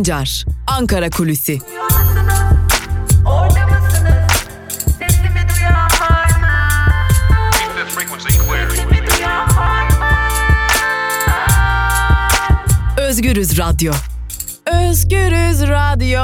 Sancar, Ankara Kulüsi. Özgürüz Radyo. Özgürüz Radyo.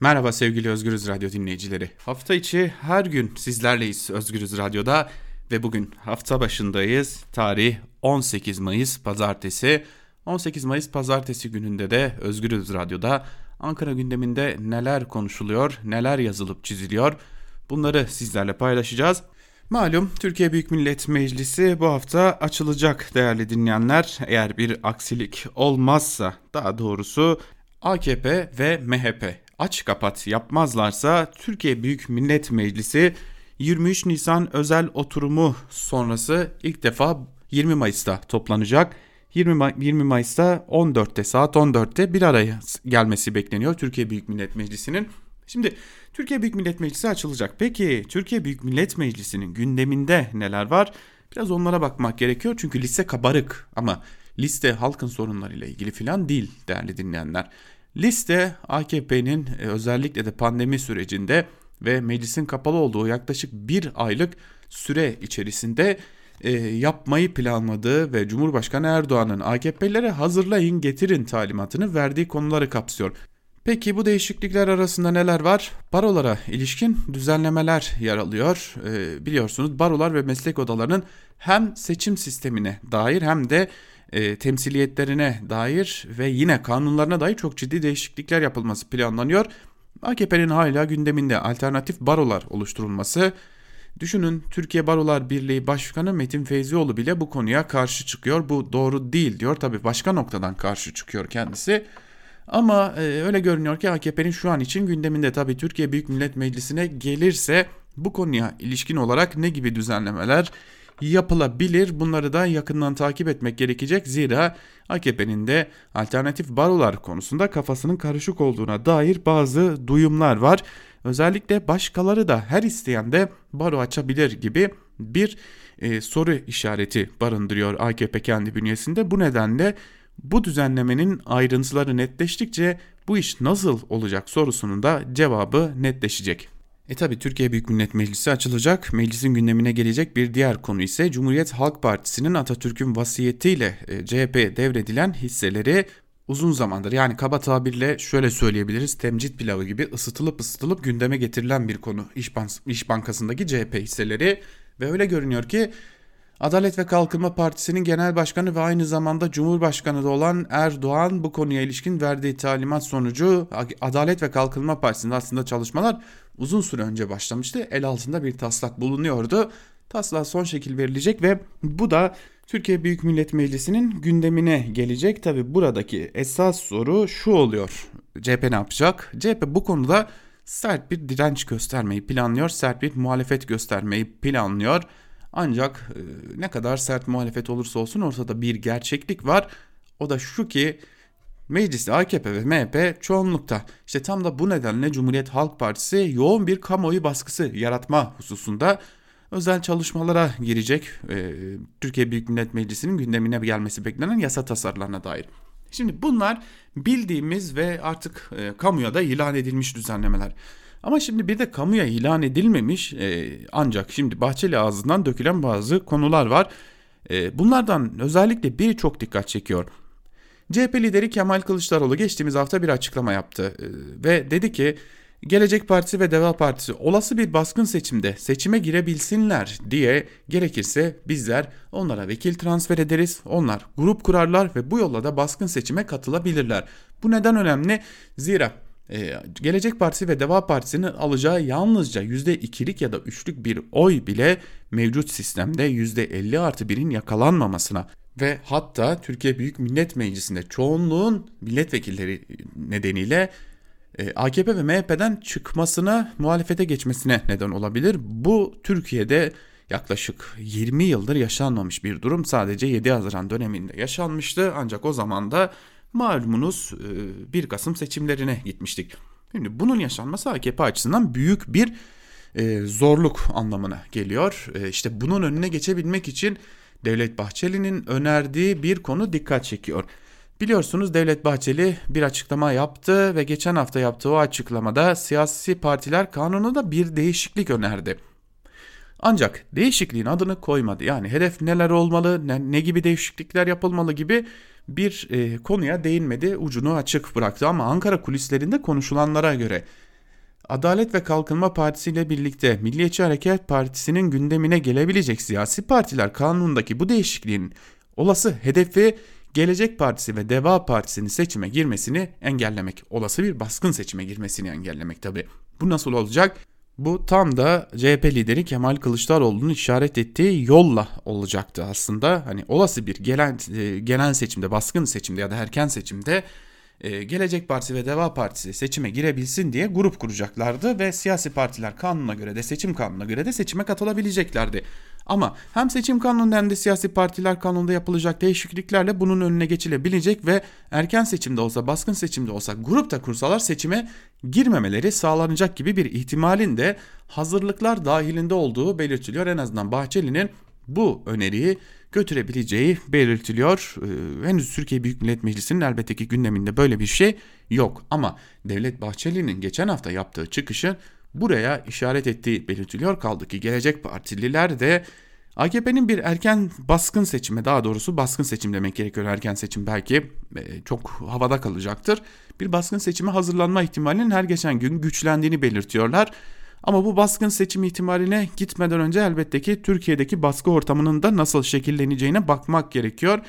Merhaba sevgili Özgürüz Radyo dinleyicileri. Hafta içi her gün sizlerleyiz Özgürüz Radyo'da ve bugün hafta başındayız. Tarih 18 Mayıs Pazartesi. 18 Mayıs Pazartesi gününde de Özgürüz Radyo'da Ankara gündeminde neler konuşuluyor, neler yazılıp çiziliyor bunları sizlerle paylaşacağız. Malum Türkiye Büyük Millet Meclisi bu hafta açılacak değerli dinleyenler. Eğer bir aksilik olmazsa daha doğrusu AKP ve MHP aç kapat yapmazlarsa Türkiye Büyük Millet Meclisi 23 Nisan özel oturumu sonrası ilk defa 20 Mayıs'ta toplanacak. 20, May 20 Mayıs'ta 14'te saat 14'te bir araya gelmesi bekleniyor Türkiye Büyük Millet Meclisi'nin. Şimdi Türkiye Büyük Millet Meclisi açılacak. Peki Türkiye Büyük Millet Meclisi'nin gündeminde neler var? Biraz onlara bakmak gerekiyor çünkü liste kabarık ama liste halkın sorunlarıyla ilgili falan değil değerli dinleyenler. Liste AKP'nin e, özellikle de pandemi sürecinde ve meclisin kapalı olduğu yaklaşık bir aylık süre içerisinde e, yapmayı planladığı ve Cumhurbaşkanı Erdoğan'ın AKP'lilere hazırlayın getirin talimatını verdiği konuları kapsıyor. Peki bu değişiklikler arasında neler var? Barolara ilişkin düzenlemeler yer alıyor. E, biliyorsunuz barolar ve meslek odalarının hem seçim sistemine dair hem de e, temsiliyetlerine dair ve yine kanunlarına dair çok ciddi değişiklikler yapılması planlanıyor. AKP'nin hala gündeminde alternatif barolar oluşturulması. Düşünün Türkiye Barolar Birliği Başkanı Metin Feyzioğlu bile bu konuya karşı çıkıyor. Bu doğru değil diyor. Tabi başka noktadan karşı çıkıyor kendisi. Ama e, öyle görünüyor ki AKP'nin şu an için gündeminde tabi Türkiye Büyük Millet Meclisi'ne gelirse bu konuya ilişkin olarak ne gibi düzenlemeler yapılabilir. Bunları da yakından takip etmek gerekecek. Zira AKP'nin de alternatif barolar konusunda kafasının karışık olduğuna dair bazı duyumlar var. Özellikle başkaları da her isteyen de baro açabilir gibi bir e, soru işareti barındırıyor AKP kendi bünyesinde. Bu nedenle bu düzenlemenin ayrıntıları netleştikçe bu iş nasıl olacak sorusunun da cevabı netleşecek. E tabi Türkiye Büyük Millet Meclisi açılacak. Meclisin gündemine gelecek bir diğer konu ise Cumhuriyet Halk Partisi'nin Atatürk'ün vasiyetiyle e, CHP devredilen hisseleri uzun zamandır yani kaba tabirle şöyle söyleyebiliriz temcit pilavı gibi ısıtılıp ısıtılıp gündeme getirilen bir konu İş, Bank İş Bankası'ndaki CHP hisseleri ve öyle görünüyor ki Adalet ve Kalkınma Partisi'nin genel başkanı ve aynı zamanda Cumhurbaşkanı da olan Erdoğan bu konuya ilişkin verdiği talimat sonucu Adalet ve Kalkınma Partisi'nde aslında çalışmalar uzun süre önce başlamıştı. El altında bir taslak bulunuyordu. Taslağa son şekil verilecek ve bu da Türkiye Büyük Millet Meclisi'nin gündemine gelecek. Tabi buradaki esas soru şu oluyor. CHP ne yapacak? CHP bu konuda sert bir direnç göstermeyi planlıyor. Sert bir muhalefet göstermeyi planlıyor. Ancak e, ne kadar sert muhalefet olursa olsun ortada bir gerçeklik var. O da şu ki mecliste AKP ve MHP çoğunlukta. İşte tam da bu nedenle Cumhuriyet Halk Partisi yoğun bir kamuoyu baskısı yaratma hususunda özel çalışmalara girecek. E, Türkiye Büyük Millet Meclisi'nin gündemine gelmesi beklenen yasa tasarılarına dair. Şimdi bunlar bildiğimiz ve artık e, kamuya da ilan edilmiş düzenlemeler. Ama şimdi bir de kamuya ilan edilmemiş e, ancak şimdi Bahçeli ağzından dökülen bazı konular var. E, bunlardan özellikle biri çok dikkat çekiyor. CHP lideri Kemal Kılıçdaroğlu geçtiğimiz hafta bir açıklama yaptı e, ve dedi ki Gelecek Partisi ve Deva Partisi olası bir baskın seçimde seçime girebilsinler diye gerekirse bizler onlara vekil transfer ederiz. Onlar grup kurarlar ve bu yolla da baskın seçime katılabilirler. Bu neden önemli? Zira ee, Gelecek Partisi ve Deva Partisi'nin alacağı yalnızca %2'lik ya da 3'lük bir oy bile mevcut sistemde %50 artı 1'in yakalanmamasına ve hatta Türkiye Büyük Millet Meclisi'nde çoğunluğun milletvekilleri nedeniyle e, AKP ve MHP'den çıkmasına, muhalefete geçmesine neden olabilir. Bu Türkiye'de yaklaşık 20 yıldır yaşanmamış bir durum. Sadece 7 Haziran döneminde yaşanmıştı ancak o zaman da malumunuz 1 e, Kasım seçimlerine gitmiştik. Şimdi bunun yaşanması AKP açısından büyük bir e, zorluk anlamına geliyor. İşte bunun önüne geçebilmek için Devlet Bahçeli'nin önerdiği bir konu dikkat çekiyor. Biliyorsunuz Devlet Bahçeli bir açıklama yaptı ve geçen hafta yaptığı o açıklamada siyasi partiler kanununda bir değişiklik önerdi. Ancak değişikliğin adını koymadı. Yani hedef neler olmalı, ne, ne gibi değişiklikler yapılmalı gibi bir e, konuya değinmedi, ucunu açık bıraktı. Ama Ankara kulislerinde konuşulanlara göre Adalet ve Kalkınma Partisi ile birlikte Milliyetçi Hareket Partisi'nin gündemine gelebilecek siyasi partiler kanunundaki bu değişikliğin olası hedefi Gelecek Partisi ve Deva Partisi'nin seçime girmesini engellemek. Olası bir baskın seçime girmesini engellemek tabi. Bu nasıl olacak? Bu tam da CHP lideri Kemal Kılıçdaroğlu'nun işaret ettiği yolla olacaktı aslında. Hani olası bir gelen e, genel seçimde, baskın seçimde ya da erken seçimde e, Gelecek Partisi ve Deva Partisi seçime girebilsin diye grup kuracaklardı ve siyasi partiler kanuna göre de seçim kanununa göre de seçime katılabileceklerdi. Ama hem seçim kanununda hem de siyasi partiler kanununda yapılacak değişikliklerle bunun önüne geçilebilecek ve erken seçimde olsa baskın seçimde olsa grupta kursalar seçime girmemeleri sağlanacak gibi bir ihtimalin de hazırlıklar dahilinde olduğu belirtiliyor. En azından Bahçeli'nin bu öneriyi götürebileceği belirtiliyor. Ee, henüz Türkiye Büyük Millet Meclisi'nin elbette ki gündeminde böyle bir şey yok. Ama Devlet Bahçeli'nin geçen hafta yaptığı çıkışı buraya işaret ettiği belirtiliyor. Kaldı ki Gelecek Partililer de AKP'nin bir erken baskın seçime daha doğrusu baskın seçim demek gerekiyor. Erken seçim belki e, çok havada kalacaktır. Bir baskın seçime hazırlanma ihtimalinin her geçen gün güçlendiğini belirtiyorlar. Ama bu baskın seçim ihtimaline gitmeden önce elbette ki Türkiye'deki baskı ortamının da nasıl şekilleneceğine bakmak gerekiyor.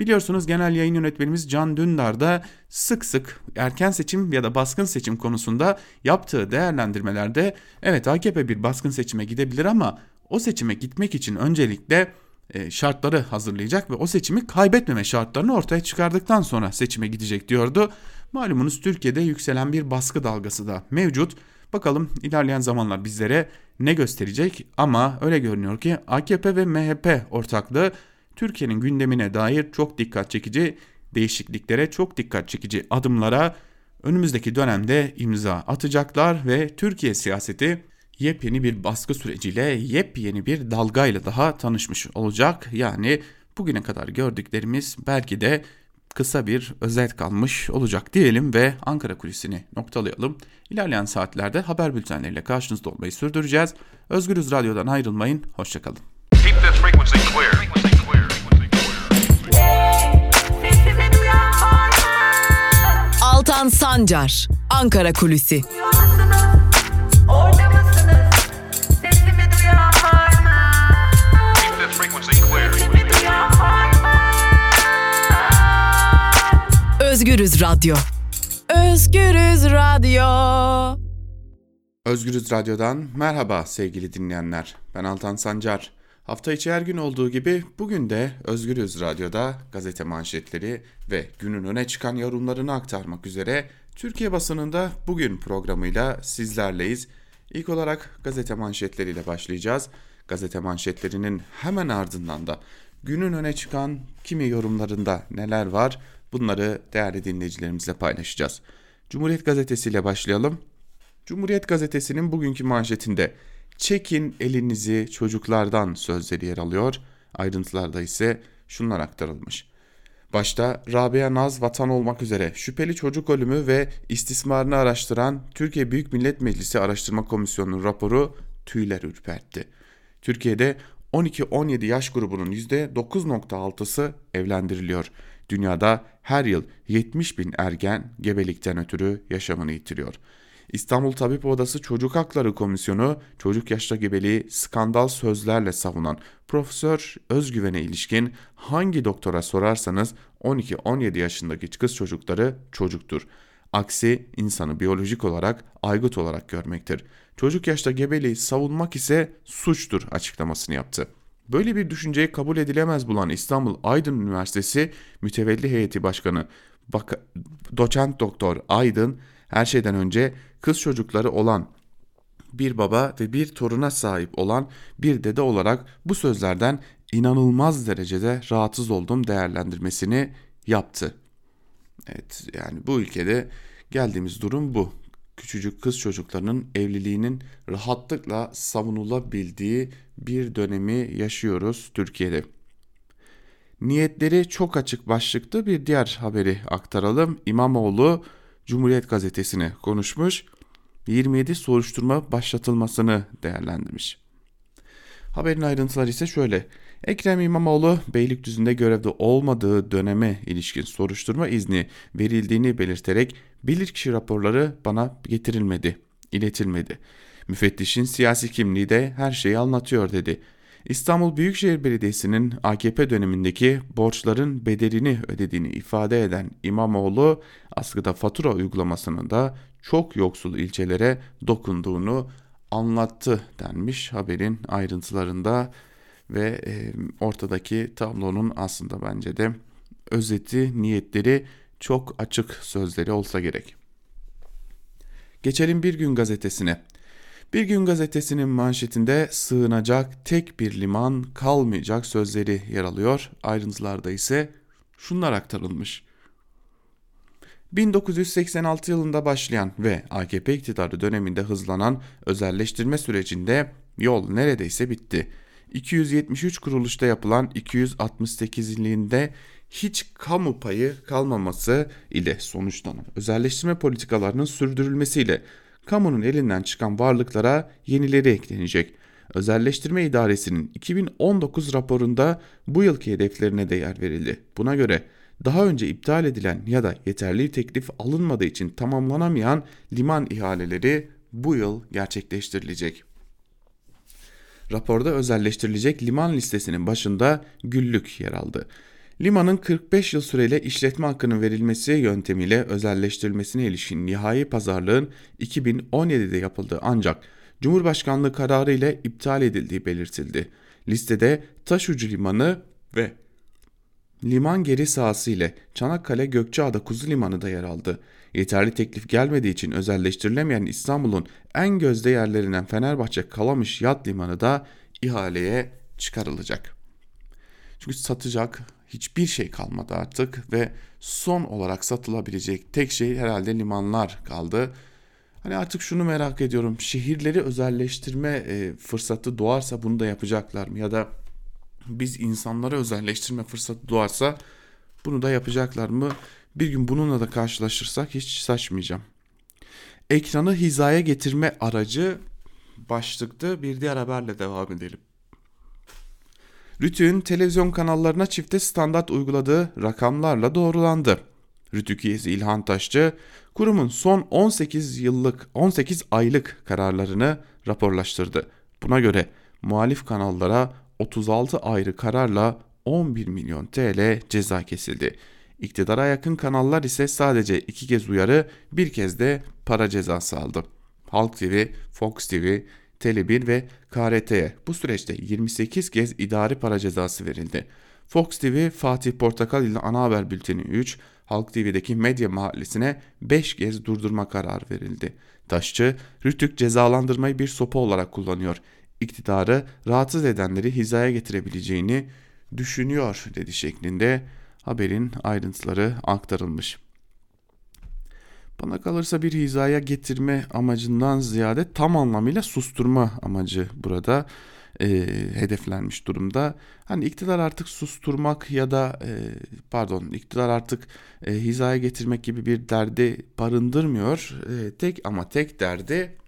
Biliyorsunuz genel yayın yönetmenimiz Can Dündar da sık sık erken seçim ya da baskın seçim konusunda yaptığı değerlendirmelerde evet AKP bir baskın seçime gidebilir ama o seçime gitmek için öncelikle e, şartları hazırlayacak ve o seçimi kaybetmeme şartlarını ortaya çıkardıktan sonra seçime gidecek diyordu. Malumunuz Türkiye'de yükselen bir baskı dalgası da mevcut. Bakalım ilerleyen zamanlar bizlere ne gösterecek ama öyle görünüyor ki AKP ve MHP ortaklığı Türkiye'nin gündemine dair çok dikkat çekici değişikliklere, çok dikkat çekici adımlara önümüzdeki dönemde imza atacaklar ve Türkiye siyaseti yepyeni bir baskı süreciyle, yepyeni bir dalgayla daha tanışmış olacak. Yani bugüne kadar gördüklerimiz belki de kısa bir özet kalmış olacak diyelim ve Ankara kulisini noktalayalım. İlerleyen saatlerde haber bültenleriyle karşınızda olmayı sürdüreceğiz. Özgürüz Radyo'dan ayrılmayın, hoşçakalın. Altan Sancar, Ankara Kulüsi. Özgürüz Radyo. Özgürüz Radyo. Özgürüz Radyo'dan merhaba sevgili dinleyenler. Ben Altan Sancar. Hafta içi her gün olduğu gibi bugün de Özgürüz Radyo'da gazete manşetleri ve günün öne çıkan yorumlarını aktarmak üzere Türkiye basınında bugün programıyla sizlerleyiz. İlk olarak gazete manşetleriyle başlayacağız. Gazete manşetlerinin hemen ardından da günün öne çıkan kimi yorumlarında neler var bunları değerli dinleyicilerimizle paylaşacağız. Cumhuriyet Gazetesi ile başlayalım. Cumhuriyet Gazetesi'nin bugünkü manşetinde çekin elinizi çocuklardan sözleri yer alıyor. Ayrıntılarda ise şunlar aktarılmış. Başta Rabia Naz vatan olmak üzere şüpheli çocuk ölümü ve istismarını araştıran Türkiye Büyük Millet Meclisi Araştırma Komisyonu'nun raporu tüyler ürpertti. Türkiye'de 12-17 yaş grubunun %9.6'sı evlendiriliyor. Dünyada her yıl 70 bin ergen gebelikten ötürü yaşamını yitiriyor. İstanbul Tabip Odası Çocuk Hakları Komisyonu çocuk yaşta gebeliği skandal sözlerle savunan Profesör Özgüven'e ilişkin hangi doktora sorarsanız 12-17 yaşındaki kız çocukları çocuktur. Aksi insanı biyolojik olarak aygıt olarak görmektir. Çocuk yaşta gebeliği savunmak ise suçtur açıklamasını yaptı. Böyle bir düşünceyi kabul edilemez bulan İstanbul Aydın Üniversitesi Mütevelli Heyeti Başkanı Bak Doçent Doktor Aydın her şeyden önce kız çocukları olan bir baba ve bir toruna sahip olan bir dede olarak bu sözlerden inanılmaz derecede rahatsız olduğum değerlendirmesini yaptı. Evet yani bu ülkede geldiğimiz durum bu. Küçücük kız çocuklarının evliliğinin rahatlıkla savunulabildiği bir dönemi yaşıyoruz Türkiye'de. Niyetleri çok açık başlıklı bir diğer haberi aktaralım. İmamoğlu Cumhuriyet Gazetesi'ne konuşmuş. 27 soruşturma başlatılmasını değerlendirmiş. Haberin ayrıntıları ise şöyle. Ekrem İmamoğlu Beylikdüzü'nde görevde olmadığı döneme ilişkin soruşturma izni verildiğini belirterek bilirkişi raporları bana getirilmedi, iletilmedi. Müfettişin siyasi kimliği de her şeyi anlatıyor dedi. İstanbul Büyükşehir Belediyesi'nin AKP dönemindeki borçların bedelini ödediğini ifade eden İmamoğlu askıda fatura uygulamasının da çok yoksul ilçelere dokunduğunu anlattı denmiş haberin ayrıntılarında ve e, ortadaki tablonun aslında bence de özeti niyetleri çok açık sözleri olsa gerek. Geçelim Bir Gün gazetesine. Bir Gün gazetesinin manşetinde sığınacak tek bir liman kalmayacak sözleri yer alıyor. Ayrıntılarda ise şunlar aktarılmış. 1986 yılında başlayan ve AKP iktidarı döneminde hızlanan özelleştirme sürecinde yol neredeyse bitti. 273 kuruluşta yapılan 268'liğinde hiç kamu payı kalmaması ile sonuçlanan özelleştirme politikalarının sürdürülmesiyle kamunun elinden çıkan varlıklara yenileri eklenecek. Özelleştirme İdaresi'nin 2019 raporunda bu yılki hedeflerine de yer verildi. Buna göre daha önce iptal edilen ya da yeterli teklif alınmadığı için tamamlanamayan liman ihaleleri bu yıl gerçekleştirilecek. Raporda özelleştirilecek liman listesinin başında Güllük yer aldı. Limanın 45 yıl süreyle işletme hakkının verilmesi yöntemiyle özelleştirilmesine ilişkin nihai pazarlığın 2017'de yapıldığı ancak Cumhurbaşkanlığı kararı ile iptal edildiği belirtildi. Listede Taşucu Limanı ve liman geri sahası ile Çanakkale Gökçeada Kuzu Limanı da yer aldı. Yeterli teklif gelmediği için özelleştirilemeyen İstanbul'un en gözde yerlerinden Fenerbahçe Kalamış Yat Limanı da ihaleye çıkarılacak. Çünkü satacak hiçbir şey kalmadı artık ve son olarak satılabilecek tek şey herhalde limanlar kaldı. Hani artık şunu merak ediyorum. Şehirleri özelleştirme e, fırsatı doğarsa bunu da yapacaklar mı? Ya da biz insanlara özelleştirme fırsatı doğarsa bunu da yapacaklar mı? Bir gün bununla da karşılaşırsak hiç saçmayacağım. Ekranı hizaya getirme aracı başlıkta bir diğer haberle devam edelim. Rütük'ün televizyon kanallarına çifte standart uyguladığı rakamlarla doğrulandı. Rütük üyesi İlhan Taşçı, kurumun son 18 yıllık 18 aylık kararlarını raporlaştırdı. Buna göre muhalif kanallara 36 ayrı kararla 11 milyon TL ceza kesildi. İktidara yakın kanallar ise sadece iki kez uyarı, bir kez de para cezası aldı. Halk TV, Fox TV, Tele1 ve KRT'ye bu süreçte 28 kez idari para cezası verildi. Fox TV Fatih Portakal ile ana haber bülteni 3, Halk TV'deki medya mahallesine 5 kez durdurma kararı verildi. Taşçı, Rütük cezalandırmayı bir sopa olarak kullanıyor. İktidarı rahatsız edenleri hizaya getirebileceğini düşünüyor dedi şeklinde haberin ayrıntıları aktarılmış. Bana kalırsa bir hizaya getirme amacından ziyade tam anlamıyla susturma amacı burada e, hedeflenmiş durumda. Hani iktidar artık susturmak ya da e, pardon iktidar artık e, hizaya getirmek gibi bir derdi barındırmıyor. E, tek ama tek derdi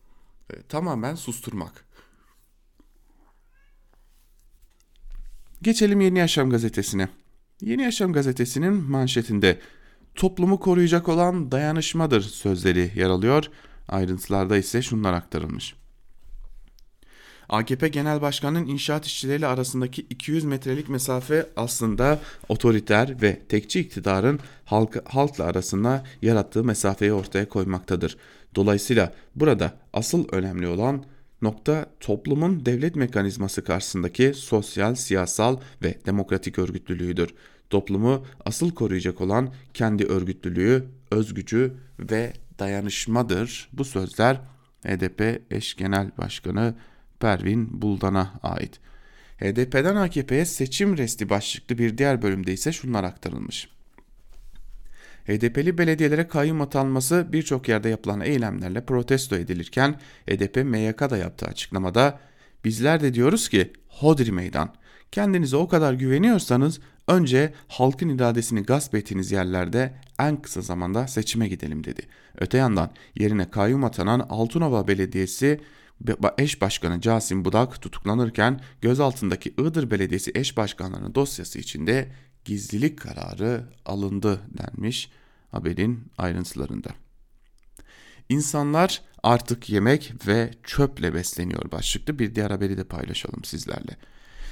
e, tamamen susturmak. Geçelim Yeni Yaşam gazetesine. Yeni Yaşam gazetesinin manşetinde toplumu koruyacak olan dayanışmadır sözleri yer alıyor. Ayrıntılarda ise şunlar aktarılmış. AKP Genel Başkanı'nın inşaat işçileriyle arasındaki 200 metrelik mesafe aslında otoriter ve tekçi iktidarın halk, halkla arasında yarattığı mesafeyi ortaya koymaktadır. Dolayısıyla burada asıl önemli olan nokta toplumun devlet mekanizması karşısındaki sosyal, siyasal ve demokratik örgütlülüğüdür. Toplumu asıl koruyacak olan kendi örgütlülüğü, özgücü ve dayanışmadır. Bu sözler HDP eş genel başkanı Pervin Buldan'a ait. HDP'den AKP'ye seçim resti başlıklı bir diğer bölümde ise şunlar aktarılmış. HDP'li belediyelere kayyum atanması birçok yerde yapılan eylemlerle protesto edilirken HDP MYK'da yaptığı açıklamada bizler de diyoruz ki hodri meydan kendinize o kadar güveniyorsanız Önce halkın iradesini gasp ettiğiniz yerlerde en kısa zamanda seçime gidelim dedi. Öte yandan yerine kayyum atanan Altınova Belediyesi eş başkanı Casim Budak tutuklanırken gözaltındaki Iğdır Belediyesi eş başkanlarının dosyası içinde gizlilik kararı alındı denmiş haberin ayrıntılarında. İnsanlar artık yemek ve çöple besleniyor başlıklı bir diğer haberi de paylaşalım sizlerle.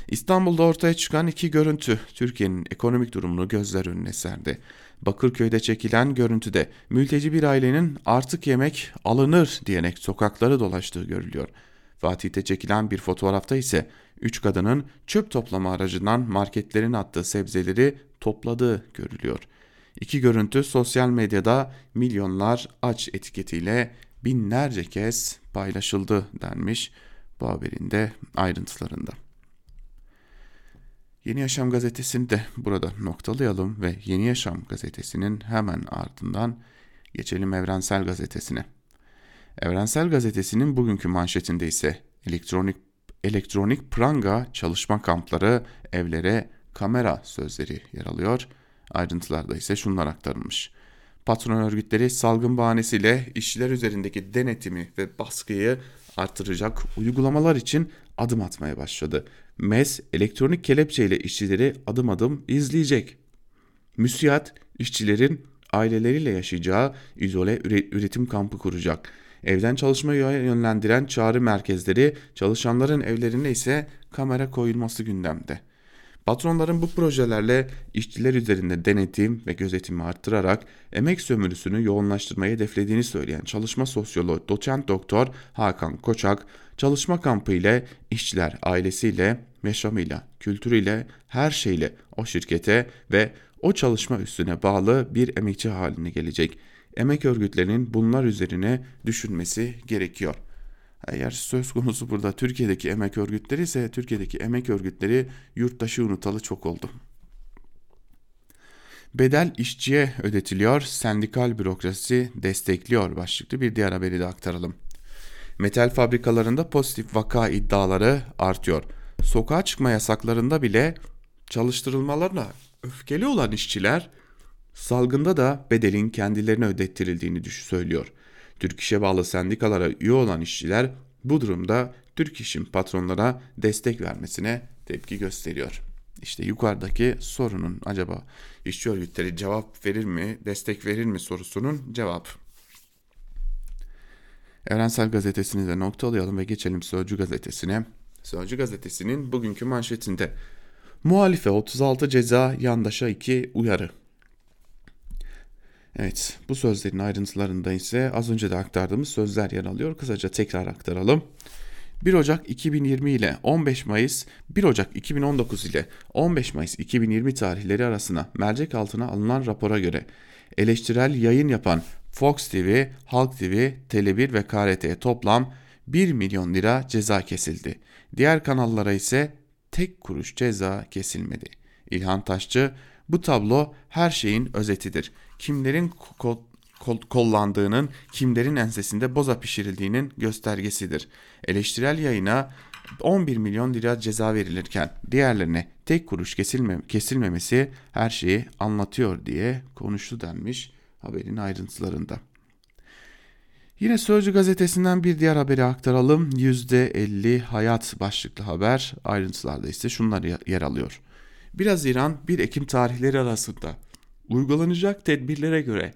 İstanbul'da ortaya çıkan iki görüntü Türkiye'nin ekonomik durumunu gözler önüne serdi. Bakırköy'de çekilen görüntüde mülteci bir ailenin artık yemek alınır diyerek sokakları dolaştığı görülüyor. Fatih'te çekilen bir fotoğrafta ise üç kadının çöp toplama aracından marketlerin attığı sebzeleri topladığı görülüyor. İki görüntü sosyal medyada milyonlar aç etiketiyle binlerce kez paylaşıldı denmiş bu haberin de ayrıntılarında. Yeni Yaşam gazetesini de burada noktalayalım ve Yeni Yaşam gazetesinin hemen ardından geçelim Evrensel gazetesine. Evrensel gazetesinin bugünkü manşetinde ise elektronik elektronik pranga çalışma kampları, evlere kamera sözleri yer alıyor. Ayrıntılarda ise şunlar aktarılmış. Patron örgütleri salgın bahanesiyle işçiler üzerindeki denetimi ve baskıyı artıracak uygulamalar için adım atmaya başladı. MES elektronik kelepçeyle işçileri adım adım izleyecek. Müsiyat işçilerin aileleriyle yaşayacağı izole üretim kampı kuracak. Evden çalışmaya yönlendiren çağrı merkezleri çalışanların evlerine ise kamera koyulması gündemde. Patronların bu projelerle işçiler üzerinde denetim ve gözetimi arttırarak emek sömürüsünü yoğunlaştırmayı hedeflediğini söyleyen çalışma sosyoloğu doçent doktor Hakan Koçak, çalışma kampı ile işçiler ailesiyle, yaşamıyla, kültürüyle, her şeyle o şirkete ve o çalışma üstüne bağlı bir emekçi haline gelecek. Emek örgütlerinin bunlar üzerine düşünmesi gerekiyor. Eğer söz konusu burada Türkiye'deki emek örgütleri ise Türkiye'deki emek örgütleri yurttaşı unutalı çok oldu. Bedel işçiye ödetiliyor, sendikal bürokrasi destekliyor başlıklı bir diğer haberi de aktaralım. Metal fabrikalarında pozitif vaka iddiaları artıyor. Sokağa çıkma yasaklarında bile çalıştırılmalarına öfkeli olan işçiler salgında da bedelin kendilerine ödettirildiğini söylüyor. Türk İş'e bağlı sendikalara üye olan işçiler bu durumda Türk İş'in patronlara destek vermesine tepki gösteriyor. İşte yukarıdaki sorunun acaba işçi örgütleri cevap verir mi, destek verir mi sorusunun cevap. Evrensel Gazetesi'ni de noktalayalım ve geçelim Sözcü Gazetesi'ne. Sözcü Gazetesi'nin bugünkü manşetinde Muhalife 36 ceza, yandaşa 2 uyarı. Evet bu sözlerin ayrıntılarında ise az önce de aktardığımız sözler yer alıyor. Kısaca tekrar aktaralım. 1 Ocak 2020 ile 15 Mayıs 1 Ocak 2019 ile 15 Mayıs 2020 tarihleri arasında mercek altına alınan rapora göre eleştirel yayın yapan Fox TV, Halk TV, Tele1 ve KRT'ye toplam 1 milyon lira ceza kesildi. Diğer kanallara ise tek kuruş ceza kesilmedi. İlhan Taşçı bu tablo her şeyin özetidir. Kimlerin kol, kol, kollandığının, kimlerin ensesinde boza pişirildiğinin göstergesidir. Eleştirel yayına 11 milyon lira ceza verilirken diğerlerine tek kuruş kesilme, kesilmemesi her şeyi anlatıyor diye konuştu denmiş haberin ayrıntılarında. Yine Sözcü gazetesinden bir diğer haberi aktaralım. %50 hayat başlıklı haber ayrıntılarda ise şunlar yer alıyor. 1 Haziran 1 Ekim tarihleri arasında uygulanacak tedbirlere göre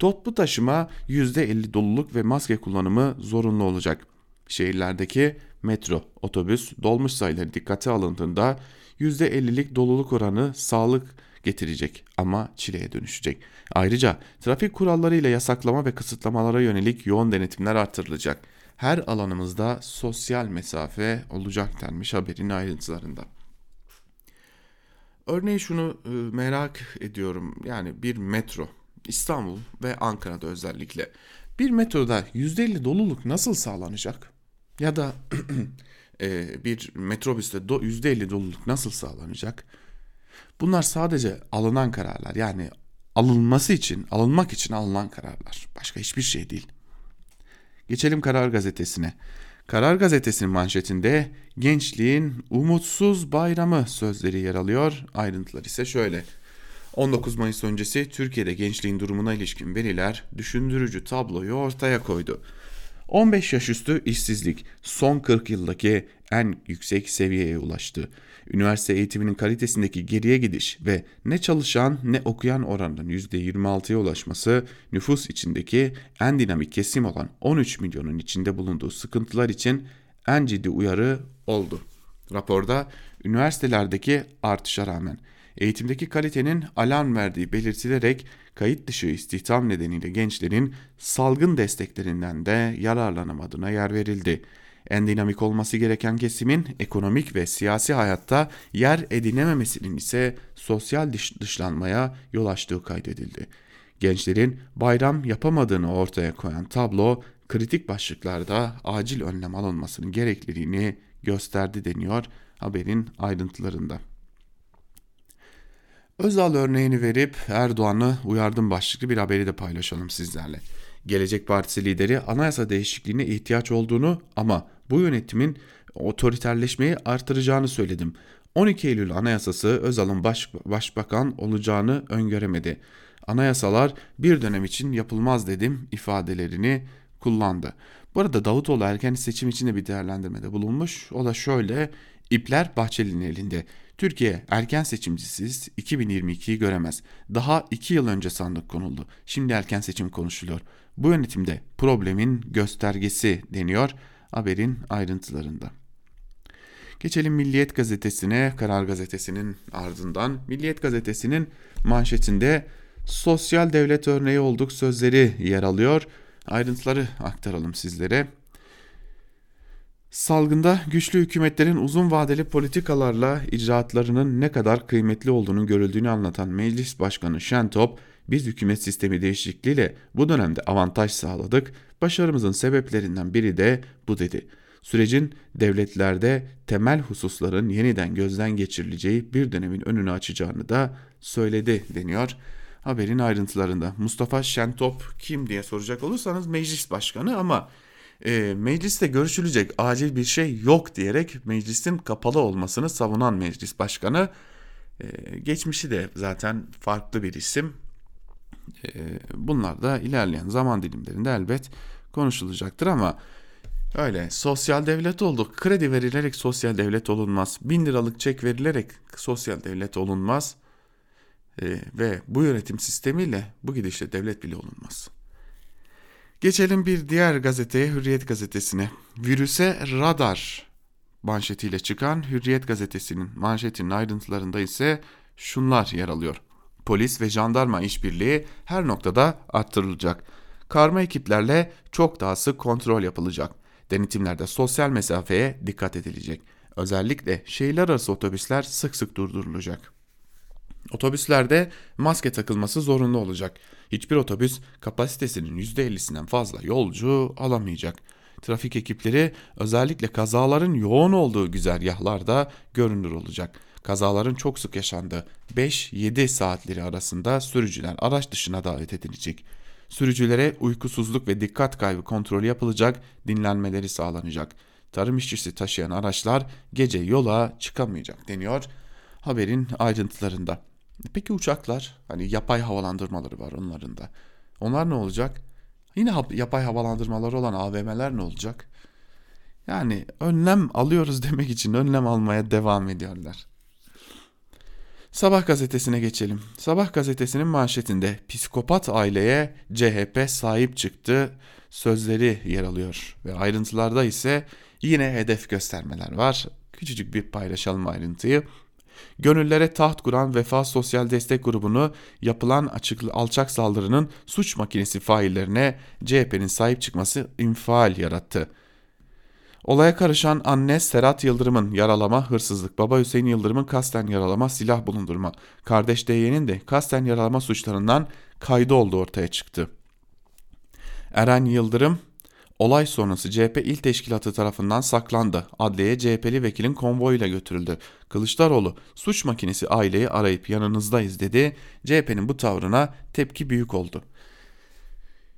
toplu taşıma %50 doluluk ve maske kullanımı zorunlu olacak. Şehirlerdeki metro, otobüs, dolmuş sayıları dikkate alındığında %50'lik doluluk oranı sağlık getirecek ama çileye dönüşecek. Ayrıca trafik kuralları ile yasaklama ve kısıtlamalara yönelik yoğun denetimler artırılacak. Her alanımızda sosyal mesafe olacak denmiş haberin ayrıntılarında. Örneğin şunu e, merak ediyorum. Yani bir metro İstanbul ve Ankara'da özellikle bir metroda %50 doluluk nasıl sağlanacak? Ya da e, bir metrobüste %50 doluluk nasıl sağlanacak? Bunlar sadece alınan kararlar. Yani alınması için, alınmak için alınan kararlar. Başka hiçbir şey değil. Geçelim Karar Gazetesi'ne. Karar Gazetesi'nin manşetinde gençliğin umutsuz bayramı sözleri yer alıyor. Ayrıntılar ise şöyle. 19 Mayıs öncesi Türkiye'de gençliğin durumuna ilişkin veriler düşündürücü tabloyu ortaya koydu. 15 yaş üstü işsizlik son 40 yıldaki en yüksek seviyeye ulaştı. Üniversite eğitiminin kalitesindeki geriye gidiş ve ne çalışan ne okuyan oranının %26'ya ulaşması nüfus içindeki en dinamik kesim olan 13 milyonun içinde bulunduğu sıkıntılar için en ciddi uyarı oldu. Raporda üniversitelerdeki artışa rağmen eğitimdeki kalitenin alarm verdiği belirtilerek kayıt dışı istihdam nedeniyle gençlerin salgın desteklerinden de yararlanamadığına yer verildi. En dinamik olması gereken kesimin ekonomik ve siyasi hayatta yer edinememesinin ise sosyal dış dışlanmaya yol açtığı kaydedildi. Gençlerin bayram yapamadığını ortaya koyan tablo kritik başlıklarda acil önlem alınmasının gerekliliğini gösterdi deniyor haberin ayrıntılarında. Özal örneğini verip Erdoğan'ı uyardım başlıklı bir haberi de paylaşalım sizlerle. Gelecek Partisi lideri anayasa değişikliğine ihtiyaç olduğunu ama bu yönetimin otoriterleşmeyi artıracağını söyledim. 12 Eylül Anayasası Özal'ın baş, başbakan olacağını öngöremedi. Anayasalar bir dönem için yapılmaz dedim ifadelerini kullandı. Bu arada Davutoğlu erken seçim için de bir değerlendirmede bulunmuş. O da şöyle ipler Bahçeli'nin elinde. Türkiye erken seçimcisiz 2022'yi göremez. Daha 2 yıl önce sandık konuldu. Şimdi erken seçim konuşuluyor. Bu yönetimde problemin göstergesi deniyor haberin ayrıntılarında. Geçelim Milliyet Gazetesi'ne, Karar Gazetesi'nin ardından. Milliyet Gazetesi'nin manşetinde sosyal devlet örneği olduk sözleri yer alıyor. Ayrıntıları aktaralım sizlere. Salgında güçlü hükümetlerin uzun vadeli politikalarla icraatlarının ne kadar kıymetli olduğunu görüldüğünü anlatan Meclis Başkanı Şentop, biz hükümet sistemi değişikliğiyle bu dönemde avantaj sağladık. Başarımızın sebeplerinden biri de bu dedi. Sürecin devletlerde temel hususların yeniden gözden geçirileceği bir dönemin önünü açacağını da söyledi deniyor. Haberin ayrıntılarında Mustafa Şentop kim diye soracak olursanız meclis başkanı ama e, mecliste görüşülecek acil bir şey yok diyerek meclisin kapalı olmasını savunan meclis başkanı e, geçmişi de zaten farklı bir isim. E, bunlar da ilerleyen zaman dilimlerinde elbet konuşulacaktır ama öyle sosyal devlet olduk. Kredi verilerek sosyal devlet olunmaz. Bin liralık çek verilerek sosyal devlet olunmaz. E, ve bu yönetim sistemiyle bu gidişle devlet bile olunmaz. Geçelim bir diğer gazeteye Hürriyet gazetesine. Virüse radar manşetiyle çıkan Hürriyet gazetesinin manşetinin ayrıntılarında ise şunlar yer alıyor. Polis ve jandarma işbirliği her noktada arttırılacak. Karma ekiplerle çok daha sık kontrol yapılacak. Denetimlerde sosyal mesafeye dikkat edilecek. Özellikle şehirler arası otobüsler sık sık durdurulacak. Otobüslerde maske takılması zorunlu olacak. Hiçbir otobüs kapasitesinin %50'sinden fazla yolcu alamayacak. Trafik ekipleri özellikle kazaların yoğun olduğu güzergahlarda görünür olacak. Kazaların çok sık yaşandığı 5-7 saatleri arasında sürücüler araç dışına davet edilecek. Sürücülere uykusuzluk ve dikkat kaybı kontrolü yapılacak, dinlenmeleri sağlanacak. Tarım işçisi taşıyan araçlar gece yola çıkamayacak deniyor haberin ayrıntılarında. Peki uçaklar hani yapay havalandırmaları var onların da. Onlar ne olacak? Yine yapay havalandırmaları olan AVM'ler ne olacak? Yani önlem alıyoruz demek için önlem almaya devam ediyorlar. Sabah gazetesine geçelim. Sabah gazetesinin manşetinde psikopat aileye CHP sahip çıktı sözleri yer alıyor ve ayrıntılarda ise yine hedef göstermeler var. Küçücük bir paylaşalım ayrıntıyı. Gönüllere taht kuran Vefa Sosyal Destek Grubu'nu yapılan açık, alçak saldırının suç makinesi faillerine CHP'nin sahip çıkması infial yarattı. Olaya karışan anne Serhat Yıldırım'ın yaralama, hırsızlık, baba Hüseyin Yıldırım'ın kasten yaralama, silah bulundurma, kardeş DY'nin de kasten yaralama suçlarından kaydı olduğu ortaya çıktı. Eren Yıldırım Olay sonrası CHP il teşkilatı tarafından saklandı. Adliyeye CHP'li vekilin konvoyuyla götürüldü. Kılıçdaroğlu suç makinesi aileyi arayıp yanınızdayız dedi. CHP'nin bu tavrına tepki büyük oldu.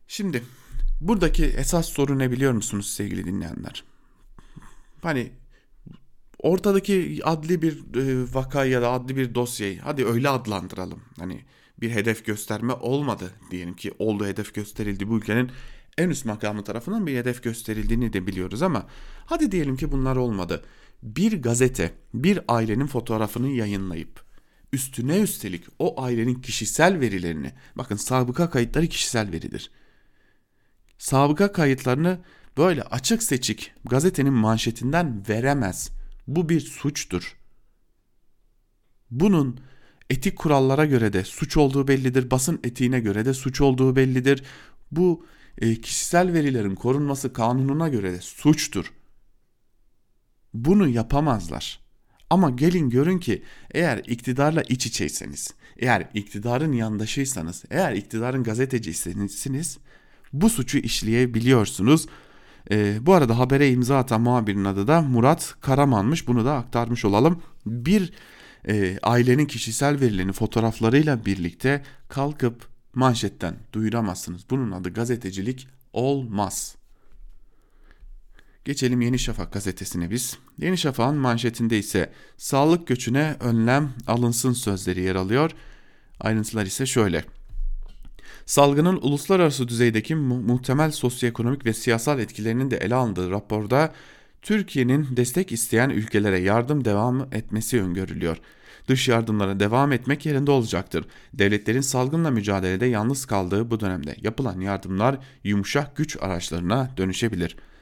Şimdi buradaki esas soru ne biliyor musunuz sevgili dinleyenler? hani ortadaki adli bir e, vakayı ya da adli bir dosyayı hadi öyle adlandıralım. Hani bir hedef gösterme olmadı diyelim ki oldu hedef gösterildi bu ülkenin en üst makamı tarafından bir hedef gösterildiğini de biliyoruz ama hadi diyelim ki bunlar olmadı. Bir gazete bir ailenin fotoğrafını yayınlayıp üstüne üstelik o ailenin kişisel verilerini bakın sabıka kayıtları kişisel veridir. Sabıka kayıtlarını böyle açık seçik gazetenin manşetinden veremez. Bu bir suçtur. Bunun etik kurallara göre de suç olduğu bellidir. Basın etiğine göre de suç olduğu bellidir. Bu e, kişisel verilerin korunması kanununa göre de suçtur. Bunu yapamazlar. Ama gelin görün ki eğer iktidarla iç içeyseniz, eğer iktidarın yandaşıysanız, eğer iktidarın gazeteciyseniz bu suçu işleyebiliyorsunuz. Ee, bu arada habere imza atan muhabirin adı da Murat Karaman'mış. Bunu da aktarmış olalım. Bir e, ailenin kişisel verilerini fotoğraflarıyla birlikte kalkıp manşetten duyuramazsınız. Bunun adı gazetecilik olmaz. Geçelim Yeni Şafak gazetesine biz. Yeni Şafak'ın manşetinde ise sağlık göçüne önlem alınsın sözleri yer alıyor. Ayrıntılar ise şöyle. Salgının uluslararası düzeydeki mu- muhtemel sosyoekonomik ve siyasal etkilerinin de ele alındığı raporda Türkiye'nin destek isteyen ülkelere yardım devam etmesi öngörülüyor. Dış yardımlara devam etmek yerinde olacaktır. Devletlerin salgınla mücadelede yalnız kaldığı bu dönemde yapılan yardımlar yumuşak güç araçlarına dönüşebilir.''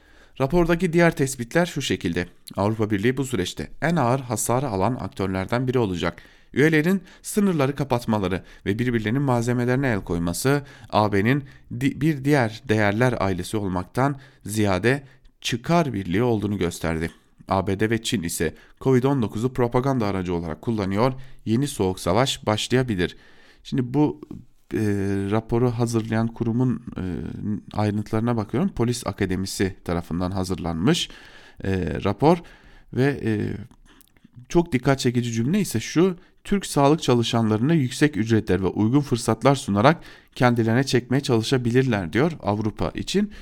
Rapordaki diğer tespitler şu şekilde. Avrupa Birliği bu süreçte en ağır hasarı alan aktörlerden biri olacak. Üyelerin sınırları kapatmaları ve birbirlerinin malzemelerine el koyması AB'nin bir diğer değerler ailesi olmaktan ziyade çıkar birliği olduğunu gösterdi. ABD ve Çin ise Covid-19'u propaganda aracı olarak kullanıyor. Yeni soğuk savaş başlayabilir. Şimdi bu e, raporu hazırlayan kurumun e, ayrıntılarına bakıyorum. Polis Akademisi tarafından hazırlanmış e, rapor ve e, çok dikkat çekici cümle ise şu. Türk sağlık çalışanlarına yüksek ücretler ve uygun fırsatlar sunarak kendilerine çekmeye çalışabilirler diyor Avrupa için.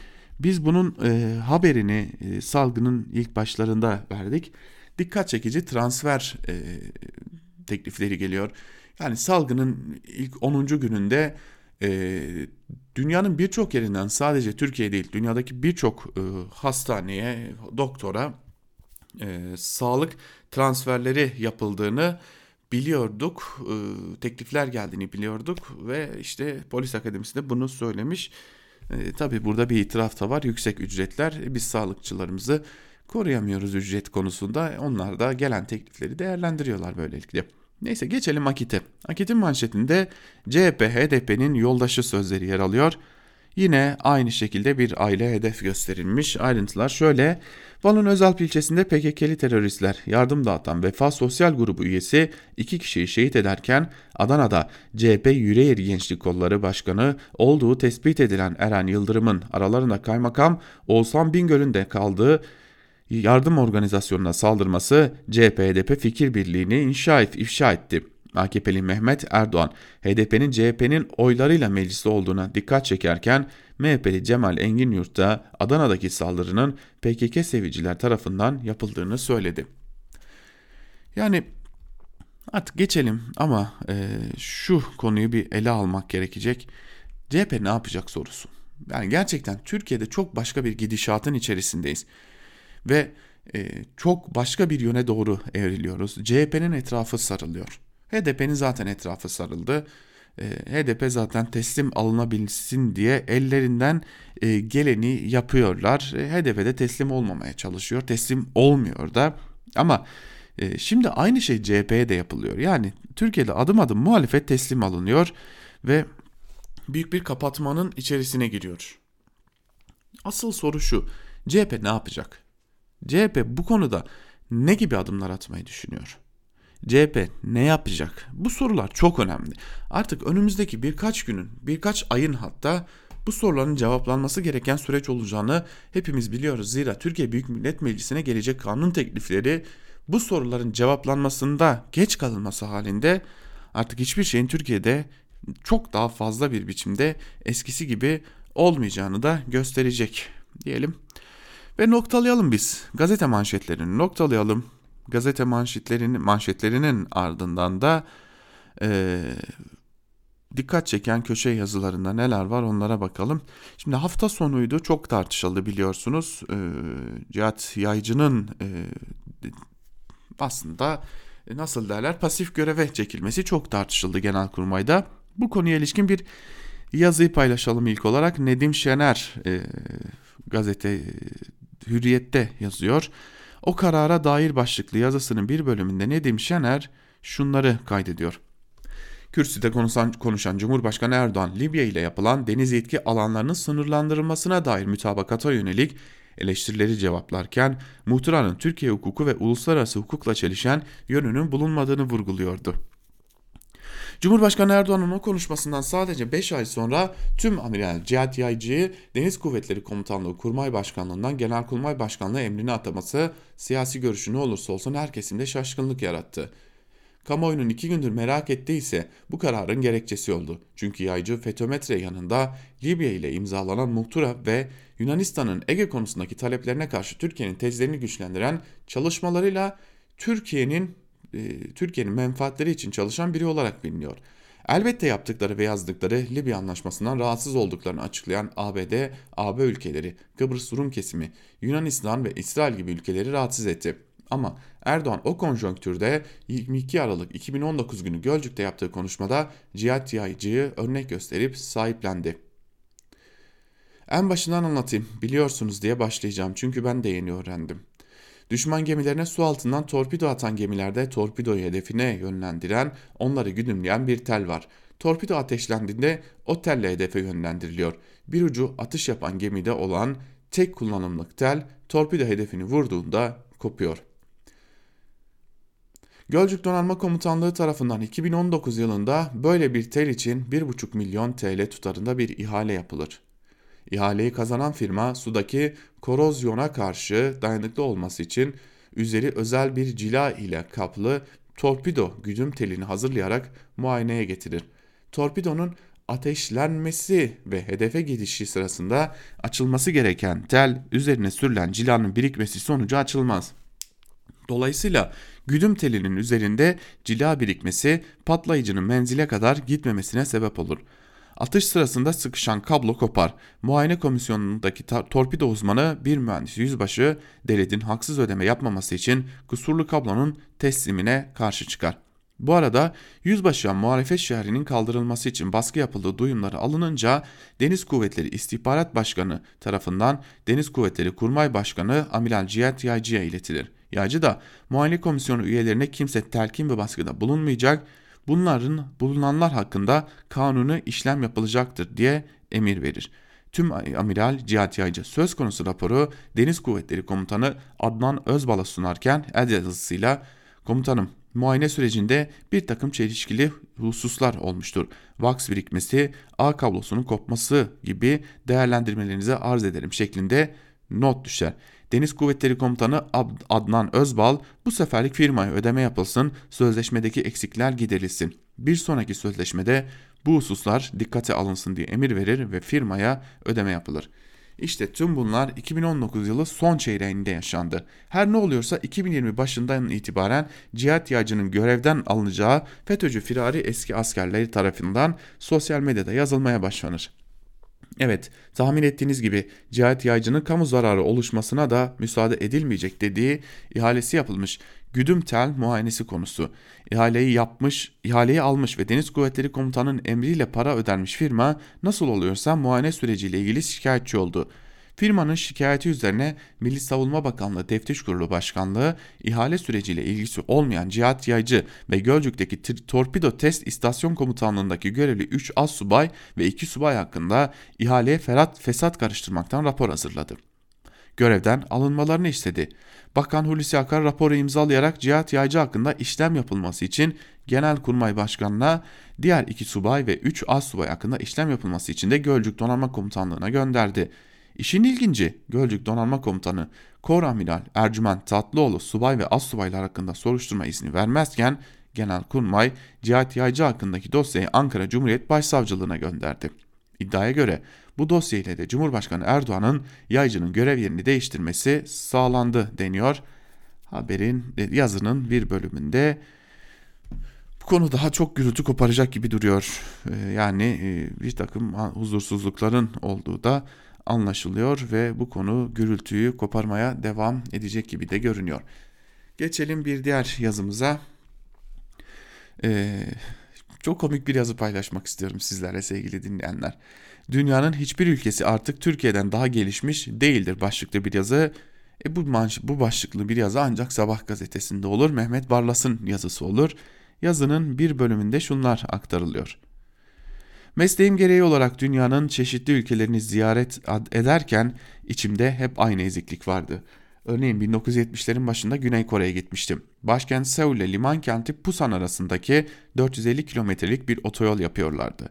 Biz bunun e, haberini e, salgının ilk başlarında verdik. Dikkat çekici transfer e, teklifleri geliyor. Yani salgının ilk 10. gününde e, dünyanın birçok yerinden sadece Türkiye değil dünyadaki birçok e, hastaneye, doktora e, sağlık transferleri yapıldığını biliyorduk. E, teklifler geldiğini biliyorduk ve işte polis akademisi de bunu söylemiş. E, tabii burada bir itiraf da var. Yüksek ücretler biz sağlıkçılarımızı koruyamıyoruz ücret konusunda. Onlar da gelen teklifleri değerlendiriyorlar böylelikle. Neyse geçelim Akit'e. Akit'in manşetinde CHP HDP'nin yoldaşı sözleri yer alıyor. Yine aynı şekilde bir aile hedef gösterilmiş. Ayrıntılar şöyle. Van'ın Özalp ilçesinde PKK'li teröristler yardım dağıtan Vefa Sosyal Grubu üyesi iki kişiyi şehit ederken Adana'da CHP Yüreğir Gençlik Kolları Başkanı olduğu tespit edilen Eren Yıldırım'ın aralarında kaymakam Oğuzhan Bingöl'ün de kaldığı yardım organizasyonuna saldırması CHP-HDP fikir birliğini inşa ifşa etti. AKP'li Mehmet Erdoğan, HDP'nin CHP'nin oylarıyla mecliste olduğuna dikkat çekerken MHP'li Cemal Engin Yurt'ta Adana'daki saldırının PKK seviciler tarafından yapıldığını söyledi. Yani artık geçelim ama e, şu konuyu bir ele almak gerekecek. CHP ne yapacak sorusu. Yani gerçekten Türkiye'de çok başka bir gidişatın içerisindeyiz ve e, çok başka bir yöne doğru evriliyoruz. CHP'nin etrafı sarılıyor. HDP'nin zaten etrafı sarıldı. E, HDP zaten teslim alınabilsin diye ellerinden e, geleni yapıyorlar. E, HDP de teslim olmamaya çalışıyor. Teslim olmuyor da. Ama e, şimdi aynı şey CHP'ye de yapılıyor. Yani Türkiye'de adım adım muhalefet teslim alınıyor ve büyük bir kapatmanın içerisine giriyor. Asıl soru şu. CHP ne yapacak? CHP bu konuda ne gibi adımlar atmayı düşünüyor? CHP ne yapacak? Bu sorular çok önemli. Artık önümüzdeki birkaç günün, birkaç ayın hatta bu soruların cevaplanması gereken süreç olacağını hepimiz biliyoruz. Zira Türkiye Büyük Millet Meclisi'ne gelecek kanun teklifleri bu soruların cevaplanmasında geç kalınması halinde artık hiçbir şeyin Türkiye'de çok daha fazla bir biçimde eskisi gibi olmayacağını da gösterecek diyelim. Ve noktalayalım biz. Gazete manşetlerini noktalayalım. Gazete manşetlerinin manşetlerinin ardından da e, dikkat çeken köşe yazılarında neler var onlara bakalım. Şimdi hafta sonuydu çok tartışıldı biliyorsunuz. E, Cihat Yaycı'nın e, aslında nasıl derler pasif göreve çekilmesi çok tartışıldı Genelkurmay'da. Bu konuya ilişkin bir yazıyı paylaşalım ilk olarak. Nedim Şener e, gazete Hürriyet'te yazıyor. O karara dair başlıklı yazısının bir bölümünde Nedim Şener şunları kaydediyor. Kürsüde konuşan, konuşan Cumhurbaşkanı Erdoğan, Libya ile yapılan deniz yetki alanlarının sınırlandırılmasına dair mütabakata yönelik eleştirileri cevaplarken muhtıranın Türkiye hukuku ve uluslararası hukukla çelişen yönünün bulunmadığını vurguluyordu. Cumhurbaşkanı Erdoğan'ın o konuşmasından sadece 5 ay sonra tüm Amiral Cihat Deniz Kuvvetleri Komutanlığı Kurmay Başkanlığından Genelkurmay Başkanlığı emrine ataması siyasi görüşü ne olursa olsun her kesimde şaşkınlık yarattı. Kamuoyunun iki gündür merak ettiği ise bu kararın gerekçesi oldu. Çünkü yaycı FETÖ-METRE yanında Libya ile imzalanan muhtıra ve Yunanistan'ın Ege konusundaki taleplerine karşı Türkiye'nin tezlerini güçlendiren çalışmalarıyla Türkiye'nin e, Türkiye'nin menfaatleri için çalışan biri olarak biliniyor. Elbette yaptıkları ve yazdıkları Libya anlaşmasından rahatsız olduklarını açıklayan ABD, AB ülkeleri, Kıbrıs Rum kesimi, Yunanistan ve İsrail gibi ülkeleri rahatsız etti. Ama Erdoğan o konjonktürde 22 Aralık 2019 günü Gölcük'te yaptığı konuşmada Cihat Yaycı'yı örnek gösterip sahiplendi. En başından anlatayım biliyorsunuz diye başlayacağım çünkü ben de yeni öğrendim. Düşman gemilerine su altından torpido atan gemilerde torpidoyu hedefine yönlendiren, onları güdümleyen bir tel var. Torpido ateşlendiğinde o telle hedefe yönlendiriliyor. Bir ucu atış yapan gemide olan tek kullanımlık tel torpido hedefini vurduğunda kopuyor. Gölcük Donanma Komutanlığı tarafından 2019 yılında böyle bir tel için 1,5 milyon TL tutarında bir ihale yapılır. İhaleyi kazanan firma sudaki korozyona karşı dayanıklı olması için üzeri özel bir cila ile kaplı torpido güdüm telini hazırlayarak muayeneye getirir. Torpidonun ateşlenmesi ve hedefe gidişi sırasında açılması gereken tel üzerine sürülen cilanın birikmesi sonucu açılmaz. Dolayısıyla güdüm telinin üzerinde cila birikmesi patlayıcının menzile kadar gitmemesine sebep olur. Atış sırasında sıkışan kablo kopar. Muayene komisyonundaki torpido uzmanı bir mühendis yüzbaşı devletin haksız ödeme yapmaması için kusurlu kablonun teslimine karşı çıkar. Bu arada yüzbaşı muhalefet şehrinin kaldırılması için baskı yapıldığı duyumları alınınca Deniz Kuvvetleri İstihbarat Başkanı tarafından Deniz Kuvvetleri Kurmay Başkanı Amiral Cihat Yaycı'ya iletilir. Yaycı da muayene komisyonu üyelerine kimse telkin ve baskıda bulunmayacak, bunların bulunanlar hakkında kanunu işlem yapılacaktır diye emir verir. Tüm Amiral Cihat Yaycı söz konusu raporu Deniz Kuvvetleri Komutanı Adnan Özbal'a sunarken el yazısıyla komutanım muayene sürecinde bir takım çelişkili hususlar olmuştur. Vaks birikmesi, ağ kablosunun kopması gibi değerlendirmelerinize arz ederim şeklinde not düşer. Deniz Kuvvetleri Komutanı Adnan Özbal bu seferlik firmaya ödeme yapılsın, sözleşmedeki eksikler giderilsin. Bir sonraki sözleşmede bu hususlar dikkate alınsın diye emir verir ve firmaya ödeme yapılır. İşte tüm bunlar 2019 yılı son çeyreğinde yaşandı. Her ne oluyorsa 2020 başından itibaren cihat yağcının görevden alınacağı FETÖ'cü firari eski askerleri tarafından sosyal medyada yazılmaya başlanır. Evet, tahmin ettiğiniz gibi cihat yaycının kamu zararı oluşmasına da müsaade edilmeyecek dediği ihalesi yapılmış güdüm tel muayenesi konusu. İhaleyi yapmış, ihaleyi almış ve Deniz Kuvvetleri Komutanı'nın emriyle para ödenmiş firma nasıl oluyorsa muayene süreciyle ilgili şikayetçi oldu. Firmanın şikayeti üzerine Milli Savunma Bakanlığı Teftiş Kurulu Başkanlığı ihale süreciyle ilgisi olmayan Cihat Yaycı ve Gölcük'teki Torpido Test İstasyon Komutanlığındaki görevli 3 az subay ve 2 subay hakkında ihaleye ferat fesat karıştırmaktan rapor hazırladı. Görevden alınmalarını istedi. Bakan Hulusi Akar raporu imzalayarak Cihat Yaycı hakkında işlem yapılması için Genelkurmay Başkanı'na diğer iki subay ve 3 az subay hakkında işlem yapılması için de Gölcük Donanma Komutanlığı'na gönderdi. İşin ilginci Gölcük Donanma Komutanı Kor Amiral Ercüment Tatlıoğlu subay ve az subaylar hakkında soruşturma izni vermezken Genelkurmay Cihat Yaycı hakkındaki dosyayı Ankara Cumhuriyet Başsavcılığına gönderdi. İddiaya göre Bu dosya ile de Cumhurbaşkanı Erdoğan'ın yaycının görev yerini değiştirmesi sağlandı deniyor. Haberin e, yazının bir bölümünde bu konu daha çok gürültü koparacak gibi duruyor. E, yani e, bir takım huzursuzlukların olduğu da anlaşılıyor ve bu konu gürültüyü koparmaya devam edecek gibi de görünüyor. Geçelim bir diğer yazımıza. Ee, çok komik bir yazı paylaşmak istiyorum sizlerle sevgili dinleyenler. Dünyanın hiçbir ülkesi artık Türkiye'den daha gelişmiş değildir başlıklı bir yazı. E bu, manş, bu başlıklı bir yazı ancak Sabah gazetesinde olur. Mehmet Barlas'ın yazısı olur. Yazının bir bölümünde şunlar aktarılıyor. Mesleğim gereği olarak dünyanın çeşitli ülkelerini ziyaret ederken içimde hep aynı eziklik vardı. Örneğin 1970'lerin başında Güney Kore'ye gitmiştim. Başkent Seul ile liman kenti Pusan arasındaki 450 kilometrelik bir otoyol yapıyorlardı.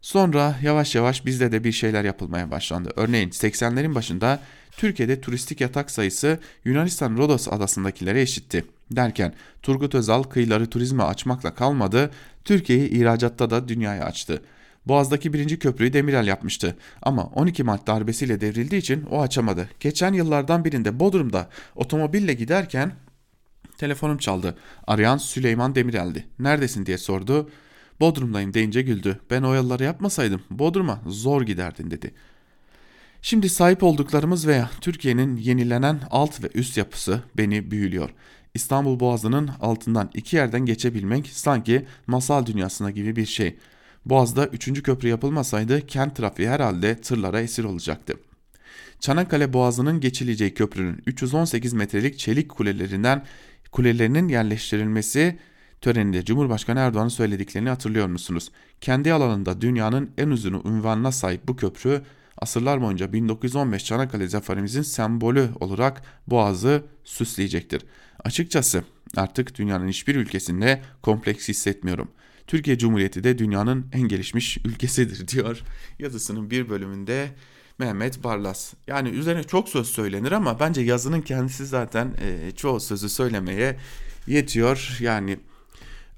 Sonra yavaş yavaş bizde de bir şeyler yapılmaya başlandı. Örneğin 80'lerin başında Türkiye'de turistik yatak sayısı Yunanistan Rodos adasındakilere eşitti. Derken Turgut Özal kıyıları turizme açmakla kalmadı, Türkiye'yi ihracatta da dünyaya açtı. Boğaz'daki birinci köprüyü Demirel yapmıştı. Ama 12 Mart darbesiyle devrildiği için o açamadı. Geçen yıllardan birinde Bodrum'da otomobille giderken telefonum çaldı. Arayan Süleyman Demirel'di. Neredesin diye sordu. Bodrum'dayım deyince güldü. Ben o yolları yapmasaydım Bodrum'a zor giderdin dedi. Şimdi sahip olduklarımız veya Türkiye'nin yenilenen alt ve üst yapısı beni büyülüyor. İstanbul Boğazı'nın altından iki yerden geçebilmek sanki masal dünyasına gibi bir şey. Boğaz'da 3. köprü yapılmasaydı kent trafiği herhalde tırlara esir olacaktı. Çanakkale Boğazı'nın geçileceği köprünün 318 metrelik çelik kulelerinden kulelerinin yerleştirilmesi töreninde Cumhurbaşkanı Erdoğan'ın söylediklerini hatırlıyor musunuz? Kendi alanında dünyanın en uzun unvanına sahip bu köprü asırlar boyunca 1915 Çanakkale zaferimizin sembolü olarak Boğaz'ı süsleyecektir. Açıkçası artık dünyanın hiçbir ülkesinde kompleks hissetmiyorum. Türkiye Cumhuriyeti de dünyanın en gelişmiş ülkesidir diyor yazısının bir bölümünde Mehmet Barlas. Yani üzerine çok söz söylenir ama bence yazının kendisi zaten e, çoğu sözü söylemeye yetiyor. Yani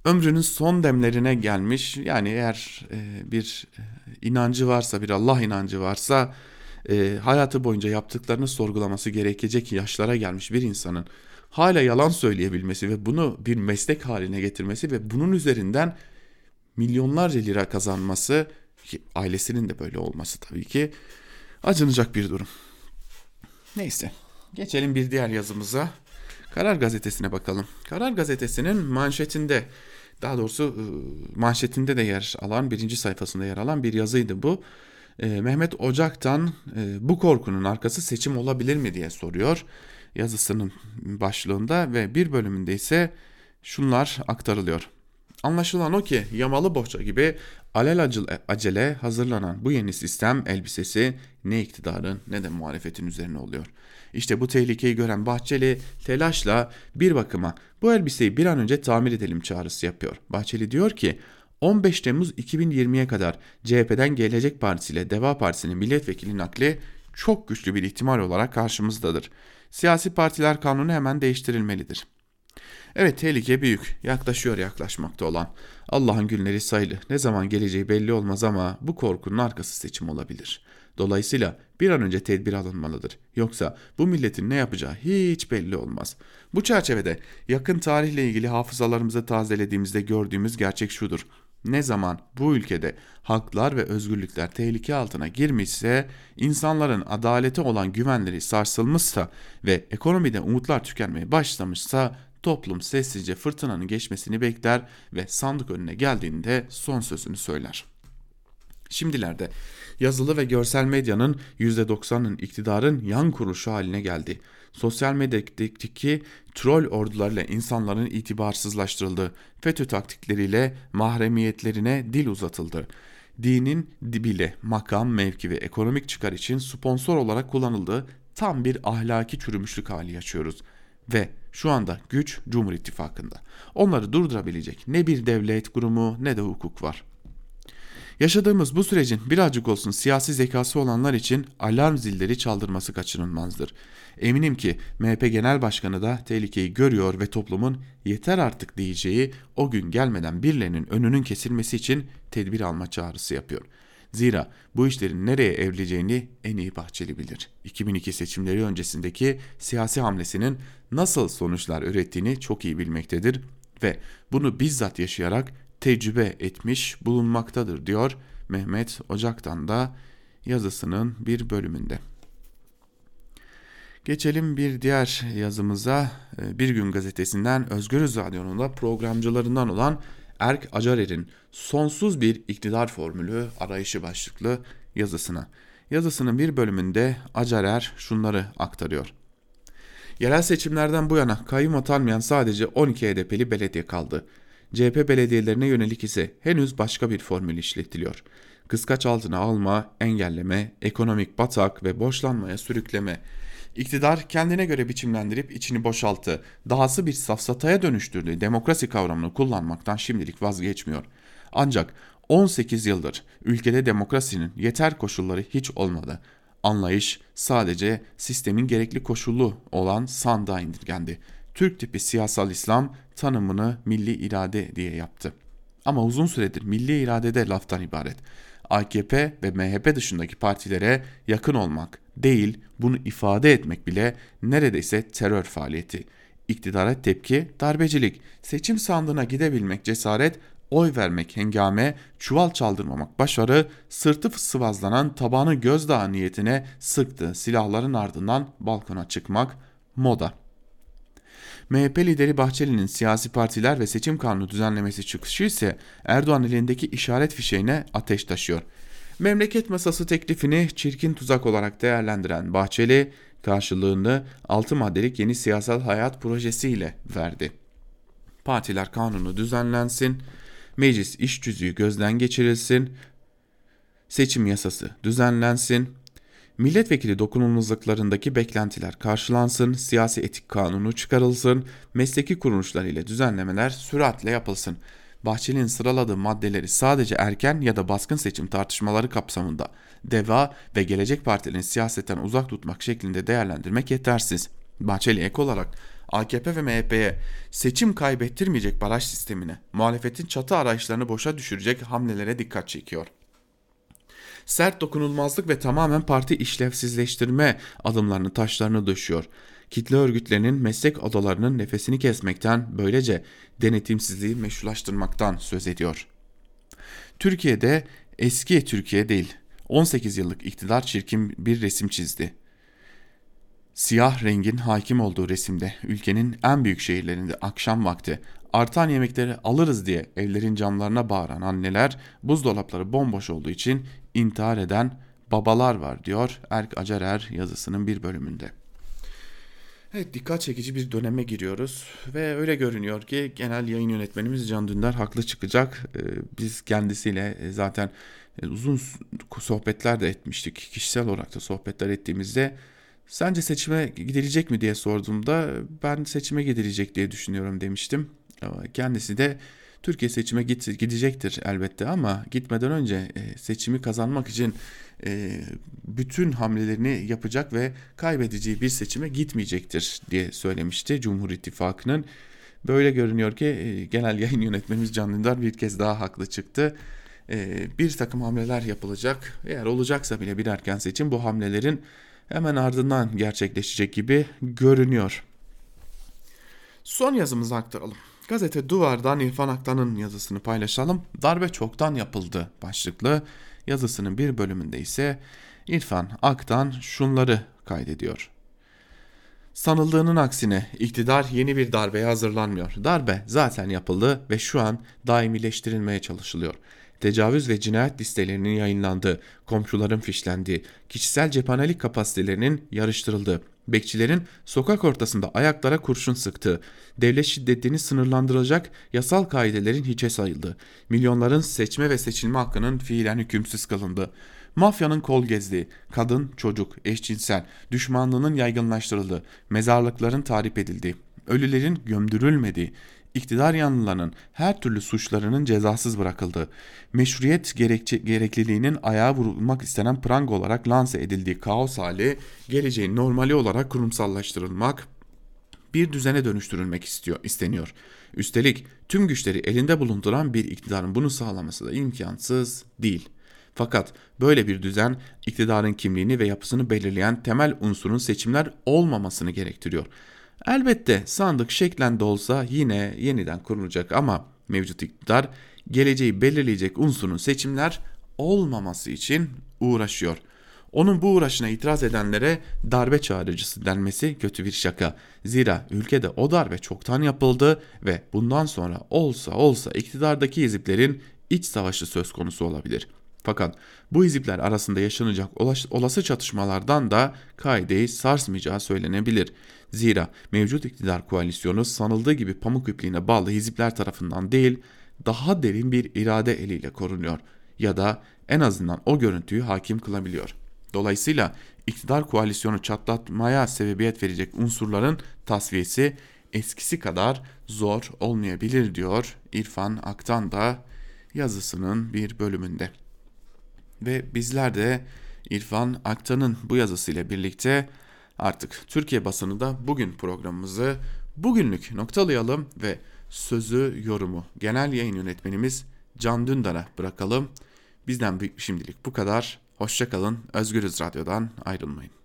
ömrünün son demlerine gelmiş. Yani eğer e, bir e, inancı varsa, bir Allah inancı varsa e, hayatı boyunca yaptıklarını sorgulaması gerekecek yaşlara gelmiş bir insanın hala yalan söyleyebilmesi ve bunu bir meslek haline getirmesi ve bunun üzerinden milyonlarca lira kazanması ki ailesinin de böyle olması tabii ki acınacak bir durum. Neyse geçelim bir diğer yazımıza. Karar Gazetesi'ne bakalım. Karar Gazetesi'nin manşetinde daha doğrusu ıı, manşetinde de yer alan birinci sayfasında yer alan bir yazıydı bu. Mehmet Ocak'tan bu korkunun arkası seçim olabilir mi diye soruyor yazısının başlığında ve bir bölümünde ise şunlar aktarılıyor. Anlaşılan o ki yamalı bohça gibi alel acele hazırlanan bu yeni sistem elbisesi ne iktidarın ne de muhalefetin üzerine oluyor. İşte bu tehlikeyi gören Bahçeli telaşla bir bakıma bu elbiseyi bir an önce tamir edelim çağrısı yapıyor. Bahçeli diyor ki 15 Temmuz 2020'ye kadar CHP'den Gelecek Partisi ile Deva Partisi'nin milletvekili nakli çok güçlü bir ihtimal olarak karşımızdadır. Siyasi partiler kanunu hemen değiştirilmelidir. Evet tehlike büyük, yaklaşıyor yaklaşmakta olan. Allah'ın günleri sayılı, ne zaman geleceği belli olmaz ama bu korkunun arkası seçim olabilir. Dolayısıyla bir an önce tedbir alınmalıdır. Yoksa bu milletin ne yapacağı hiç belli olmaz. Bu çerçevede yakın tarihle ilgili hafızalarımızı tazelediğimizde gördüğümüz gerçek şudur. Ne zaman bu ülkede haklar ve özgürlükler tehlike altına girmişse, insanların adalete olan güvenleri sarsılmışsa ve ekonomide umutlar tükenmeye başlamışsa toplum sessizce fırtınanın geçmesini bekler ve sandık önüne geldiğinde son sözünü söyler. Şimdilerde yazılı ve görsel medyanın %90'ın iktidarın yan kuruşu haline geldi. Sosyal medyadaki troll ordularıyla insanların itibarsızlaştırıldı. FETÖ taktikleriyle mahremiyetlerine dil uzatıldı. Dinin bile makam, mevki ve ekonomik çıkar için sponsor olarak kullanıldığı tam bir ahlaki çürümüşlük hali yaşıyoruz. Ve şu anda güç Cumhur İttifakı'nda. Onları durdurabilecek ne bir devlet kurumu ne de hukuk var. Yaşadığımız bu sürecin birazcık olsun siyasi zekası olanlar için alarm zilleri çaldırması kaçınılmazdır. Eminim ki MHP Genel Başkanı da tehlikeyi görüyor ve toplumun yeter artık diyeceği o gün gelmeden birilerinin önünün kesilmesi için tedbir alma çağrısı yapıyor. Zira bu işlerin nereye evrileceğini en iyi Bahçeli bilir. 2002 seçimleri öncesindeki siyasi hamlesinin nasıl sonuçlar ürettiğini çok iyi bilmektedir ve bunu bizzat yaşayarak tecrübe etmiş bulunmaktadır diyor Mehmet Ocak'tan da yazısının bir bölümünde. Geçelim bir diğer yazımıza. Ee, bir Gün Gazetesi'nden Özgürüz Radyo'nun da programcılarından olan Erk Acarer'in Sonsuz Bir İktidar Formülü arayışı başlıklı yazısına. Yazısının bir bölümünde Acarer şunları aktarıyor. Yerel seçimlerden bu yana kayyum atanmayan sadece 12 HDP'li belediye kaldı. CHP belediyelerine yönelik ise henüz başka bir formül işletiliyor. Kıskaç altına alma, engelleme, ekonomik batak ve borçlanmaya sürükleme, İktidar kendine göre biçimlendirip içini boşalttı, dahası bir safsataya dönüştürdüğü demokrasi kavramını kullanmaktan şimdilik vazgeçmiyor. Ancak 18 yıldır ülkede demokrasinin yeter koşulları hiç olmadı. Anlayış sadece sistemin gerekli koşulu olan sandığa indirgendi. Türk tipi siyasal İslam tanımını milli irade diye yaptı. Ama uzun süredir milli irade de laftan ibaret. AKP ve MHP dışındaki partilere yakın olmak değil, bunu ifade etmek bile neredeyse terör faaliyeti. İktidara tepki, darbecilik, seçim sandığına gidebilmek cesaret, oy vermek hengame, çuval çaldırmamak başarı, sırtı sıvazlanan tabanı gözdağı niyetine sıktı silahların ardından balkona çıkmak moda. MHP lideri Bahçeli'nin siyasi partiler ve seçim kanunu düzenlemesi çıkışı ise Erdoğan elindeki işaret fişeğine ateş taşıyor. Memleket masası teklifini çirkin tuzak olarak değerlendiren Bahçeli karşılığını 6 maddelik yeni siyasal hayat projesiyle verdi. Partiler kanunu düzenlensin, meclis iş cüzüğü gözden geçirilsin, seçim yasası düzenlensin, Milletvekili dokunulmazlıklarındaki beklentiler karşılansın, siyasi etik kanunu çıkarılsın, mesleki kuruluşlar ile düzenlemeler süratle yapılsın. Bahçeli'nin sıraladığı maddeleri sadece erken ya da baskın seçim tartışmaları kapsamında DEVA ve Gelecek Partilerin siyasetten uzak tutmak şeklinde değerlendirmek yetersiz. Bahçeli ek olarak AKP ve MHP'ye seçim kaybettirmeyecek baraj sistemine, muhalefetin çatı arayışlarını boşa düşürecek hamlelere dikkat çekiyor sert dokunulmazlık ve tamamen parti işlevsizleştirme adımlarını taşlarını düşüyor. Kitle örgütlerinin meslek odalarının nefesini kesmekten böylece denetimsizliği meşrulaştırmaktan söz ediyor. Türkiye'de eski Türkiye değil 18 yıllık iktidar çirkin bir resim çizdi. Siyah rengin hakim olduğu resimde ülkenin en büyük şehirlerinde akşam vakti artan yemekleri alırız diye evlerin camlarına bağıran anneler buzdolapları bomboş olduğu için intihar eden babalar var diyor Erk Acarer yazısının bir bölümünde. Evet dikkat çekici bir döneme giriyoruz ve öyle görünüyor ki genel yayın yönetmenimiz Can Dündar haklı çıkacak. Ee, biz kendisiyle e, zaten e, uzun sohbetler de etmiştik. Kişisel olarak da sohbetler ettiğimizde sence seçime gidilecek mi diye sorduğumda ben seçime gidilecek diye düşünüyorum demiştim. Kendisi de Türkiye seçime gidecektir elbette ama gitmeden önce e, seçimi kazanmak için e, bütün hamlelerini yapacak ve kaybedeceği bir seçime gitmeyecektir diye söylemişti Cumhur İttifakı'nın. Böyle görünüyor ki e, genel yayın yönetmenimiz Can Dündar bir kez daha haklı çıktı. Bir takım hamleler yapılacak. Eğer olacaksa bile bir erken seçim bu hamlelerin hemen ardından gerçekleşecek gibi görünüyor. Son yazımızı aktaralım. Gazete Duvar'dan İrfan Aktan'ın yazısını paylaşalım. Darbe çoktan yapıldı başlıklı yazısının bir bölümünde ise İrfan Aktan şunları kaydediyor. Sanıldığının aksine iktidar yeni bir darbeye hazırlanmıyor. Darbe zaten yapıldı ve şu an daimileştirilmeye çalışılıyor. Tecavüz ve cinayet listelerinin yayınlandığı, komşuların fişlendiği, kişisel cephanelik kapasitelerinin yarıştırıldığı, bekçilerin sokak ortasında ayaklara kurşun sıktığı, devlet şiddetini sınırlandıracak yasal kaidelerin hiçe sayıldı, milyonların seçme ve seçilme hakkının fiilen hükümsüz kılındı, mafyanın kol gezdiği, kadın, çocuk, eşcinsel, düşmanlığının yaygınlaştırıldığı, mezarlıkların tarif edildiği, ölülerin gömdürülmediği, iktidar yanlılarının her türlü suçlarının cezasız bırakıldığı, meşruiyet gerekçe, gerekliliğinin ayağa vurulmak istenen prang olarak lanse edildiği kaos hali geleceğin normali olarak kurumsallaştırılmak, bir düzene dönüştürülmek istiyor, isteniyor. Üstelik tüm güçleri elinde bulunduran bir iktidarın bunu sağlaması da imkansız değil. Fakat böyle bir düzen iktidarın kimliğini ve yapısını belirleyen temel unsurun seçimler olmamasını gerektiriyor. Elbette sandık şeklen de olsa yine yeniden kurulacak ama mevcut iktidar geleceği belirleyecek unsurun seçimler olmaması için uğraşıyor. Onun bu uğraşına itiraz edenlere darbe çağrıcısı denmesi kötü bir şaka. Zira ülkede o darbe çoktan yapıldı ve bundan sonra olsa olsa iktidardaki hiziplerin iç savaşı söz konusu olabilir. Fakat bu hizipler arasında yaşanacak olası çatışmalardan da kaideyi sarsmayacağı söylenebilir. Zira mevcut iktidar koalisyonu sanıldığı gibi pamuk ipliğine bağlı hizipler tarafından değil, daha derin bir irade eliyle korunuyor ya da en azından o görüntüyü hakim kılabiliyor. Dolayısıyla iktidar koalisyonu çatlatmaya sebebiyet verecek unsurların tasfiyesi eskisi kadar zor olmayabilir diyor İrfan Aktan da yazısının bir bölümünde. Ve bizler de İrfan Aktan'ın bu yazısıyla birlikte artık Türkiye basını da bugün programımızı bugünlük noktalayalım ve sözü yorumu genel yayın yönetmenimiz Can Dündar'a bırakalım. Bizden şimdilik bu kadar. Hoşçakalın. Özgürüz Radyo'dan ayrılmayın.